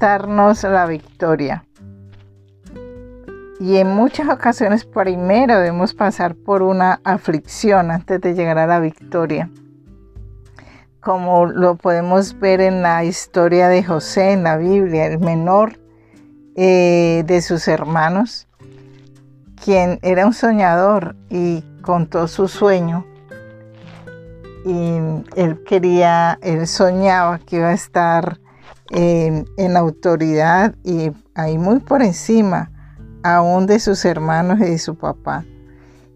la victoria. Y en muchas ocasiones primero debemos pasar por una aflicción antes de llegar a la victoria. Como lo podemos ver en la historia de José en la Biblia, el menor eh, de sus hermanos, quien era un soñador y contó su sueño. Y él quería, él soñaba que iba a estar en, autoridad y ahí muy por encima aún de sus hermanos y de su papá.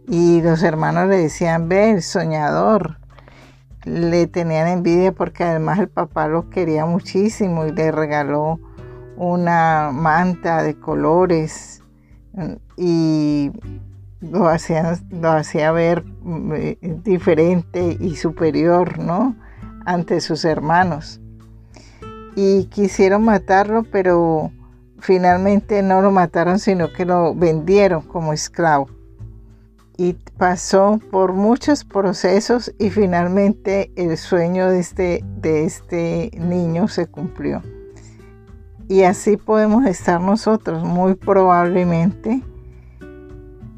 Y los hermanos le decían, ve, el soñador. Le tenían envidia porque además el papá lo quería muchísimo y le regaló una manta de colores y lo hacía, lo hacía ver eh, diferente y superior, ¿no? Ante sus hermanos. Y quisieron matarlo, pero finalmente no lo mataron, sino que lo vendieron como esclavo. Y pasó por muchos procesos y finalmente el sueño de este, de este niño se cumplió. Y así podemos estar nosotros, muy probablemente.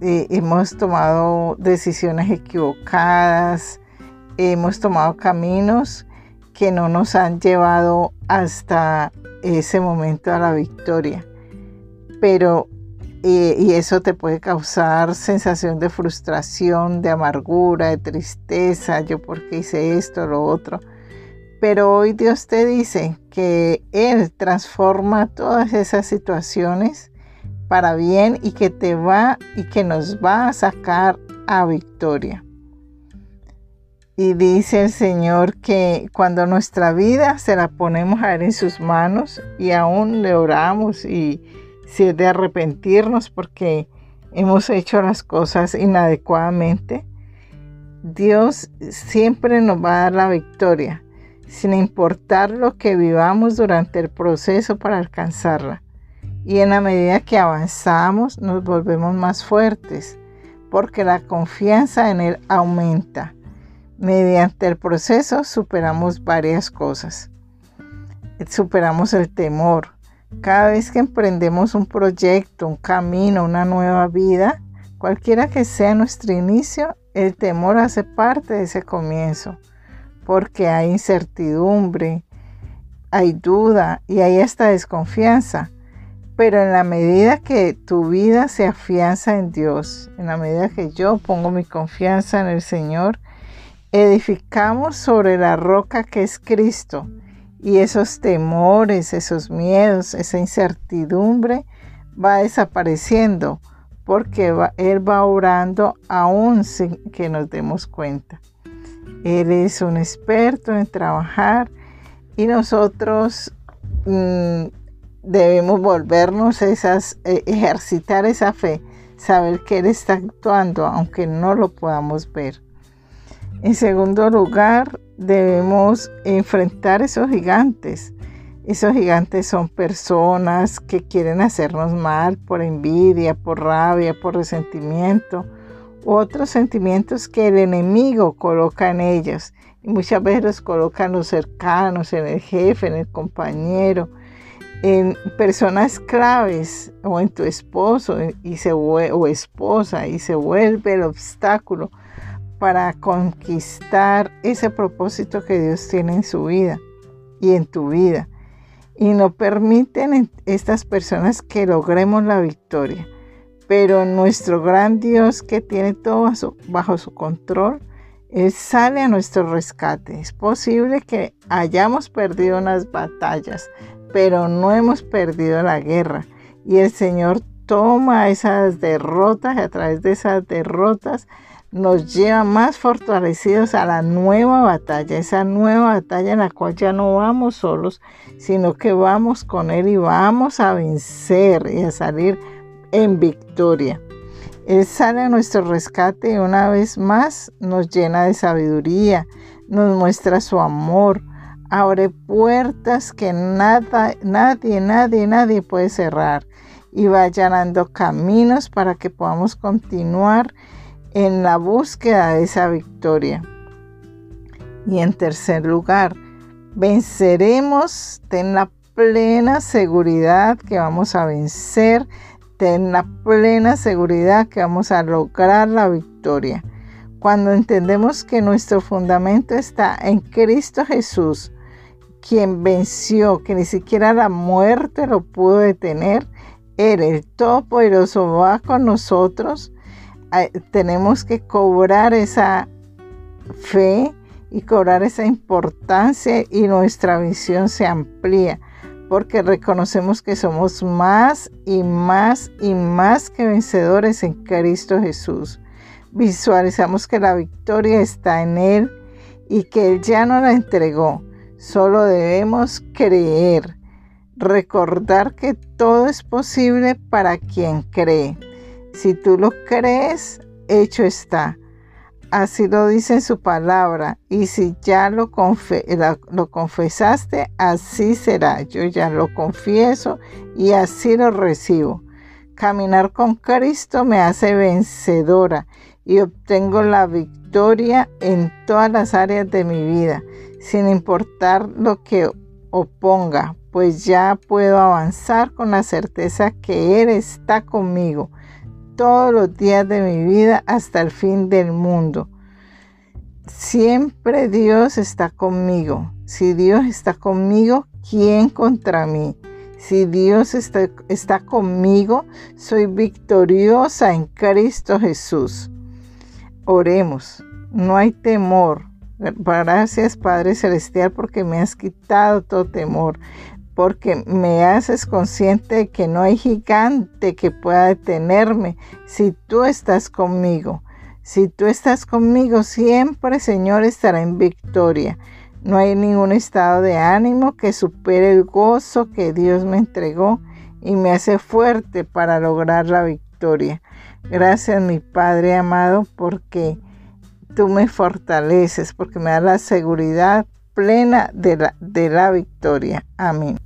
Eh, hemos tomado decisiones equivocadas, hemos tomado caminos que no nos han llevado hasta ese momento a la victoria. Pero, y eso te puede causar sensación de frustración, de amargura, de tristeza, yo porque hice esto, lo otro. Pero hoy Dios te dice que Él transforma todas esas situaciones para bien y que te va y que nos va a sacar a victoria. Y dice el Señor que cuando nuestra vida se la ponemos a Él en sus manos y aún le oramos y si es de arrepentirnos porque hemos hecho las cosas inadecuadamente, Dios siempre nos va a dar la victoria, sin importar lo que vivamos durante el proceso para alcanzarla. Y en la medida que avanzamos nos volvemos más fuertes, porque la confianza en Él aumenta Mediante el proceso superamos varias cosas. Superamos el temor. Cada vez que emprendemos un proyecto, un camino, una nueva vida, cualquiera que sea nuestro inicio, el temor hace parte de ese comienzo, porque hay incertidumbre, hay duda y hay hasta desconfianza. Pero en la medida que tu vida se afianza en Dios, en la medida que yo pongo mi confianza en el Señor, edificamos sobre la roca que es Cristo y esos temores, esos miedos, esa incertidumbre va desapareciendo porque Él va orando aún sin que nos demos cuenta. Él es un experto en trabajar y nosotros mm, debemos volvernos esas, eh, ejercitar esa fe, saber que Él está actuando aunque no lo podamos ver. En segundo lugar, debemos enfrentar esos gigantes. Esos gigantes son personas que quieren hacernos mal por envidia, por rabia, por resentimiento otros sentimientos que el enemigo coloca en ellos. Y muchas veces los coloca en los cercanos, en el jefe, en el compañero, en personas claves o en tu esposo y se, o esposa y se vuelve el obstáculo para conquistar ese propósito que Dios tiene en su vida y en tu vida. Y no permiten estas personas que logremos la victoria. Pero nuestro gran Dios que tiene todo bajo su control, Él sale a nuestro rescate. Es posible que hayamos perdido unas batallas, pero no hemos perdido la guerra. Y el Señor toma esas derrotas y a través de esas derrotas nos lleva más fortalecidos a la nueva batalla, esa nueva batalla en la cual ya no vamos solos, sino que vamos con Él y vamos a vencer y a salir en victoria. Él sale a nuestro rescate y una vez más nos llena de sabiduría, nos muestra su amor, abre puertas que nada, nadie, nadie, nadie puede cerrar y va allanando caminos para que podamos continuar en la búsqueda de esa victoria. Y en tercer lugar, venceremos, ten la plena seguridad que vamos a vencer, ten la plena seguridad que vamos a lograr la victoria. Cuando entendemos que nuestro fundamento está en Cristo Jesús, quien venció, que ni siquiera la muerte lo pudo detener, Él, el Todopoderoso, va con nosotros. Tenemos que cobrar esa fe y cobrar esa importancia y nuestra visión se amplía porque reconocemos que somos más y más y más que vencedores en Cristo Jesús. Visualizamos que la victoria está en Él y que Él ya no la entregó. Solo debemos creer, recordar que todo es posible para quien cree. Si tú lo crees, hecho está. Así lo dice en su palabra. Y si ya lo, lo confesaste, así será. Yo ya lo confieso y así lo recibo. Caminar con Cristo me hace vencedora y obtengo la victoria en todas las áreas de mi vida, sin importar lo que oponga, pues ya puedo avanzar con la certeza que Él está conmigo todos los días de mi vida hasta el fin del mundo. Siempre Dios está conmigo. Si Dios está conmigo, ¿quién contra mí? Si Dios está, está conmigo, soy victoriosa en Cristo Jesús. Oremos, no hay temor. Gracias Padre Celestial porque me has quitado todo temor porque me haces consciente de que no hay gigante que pueda detenerme si tú estás conmigo. Si tú estás conmigo, siempre, Señor, estará en victoria. No hay ningún estado de ánimo que supere el gozo que Dios me entregó y me hace fuerte para lograr la victoria. Gracias, mi Padre amado, porque tú me fortaleces, porque me das la seguridad plena de la, de la victoria. Amén.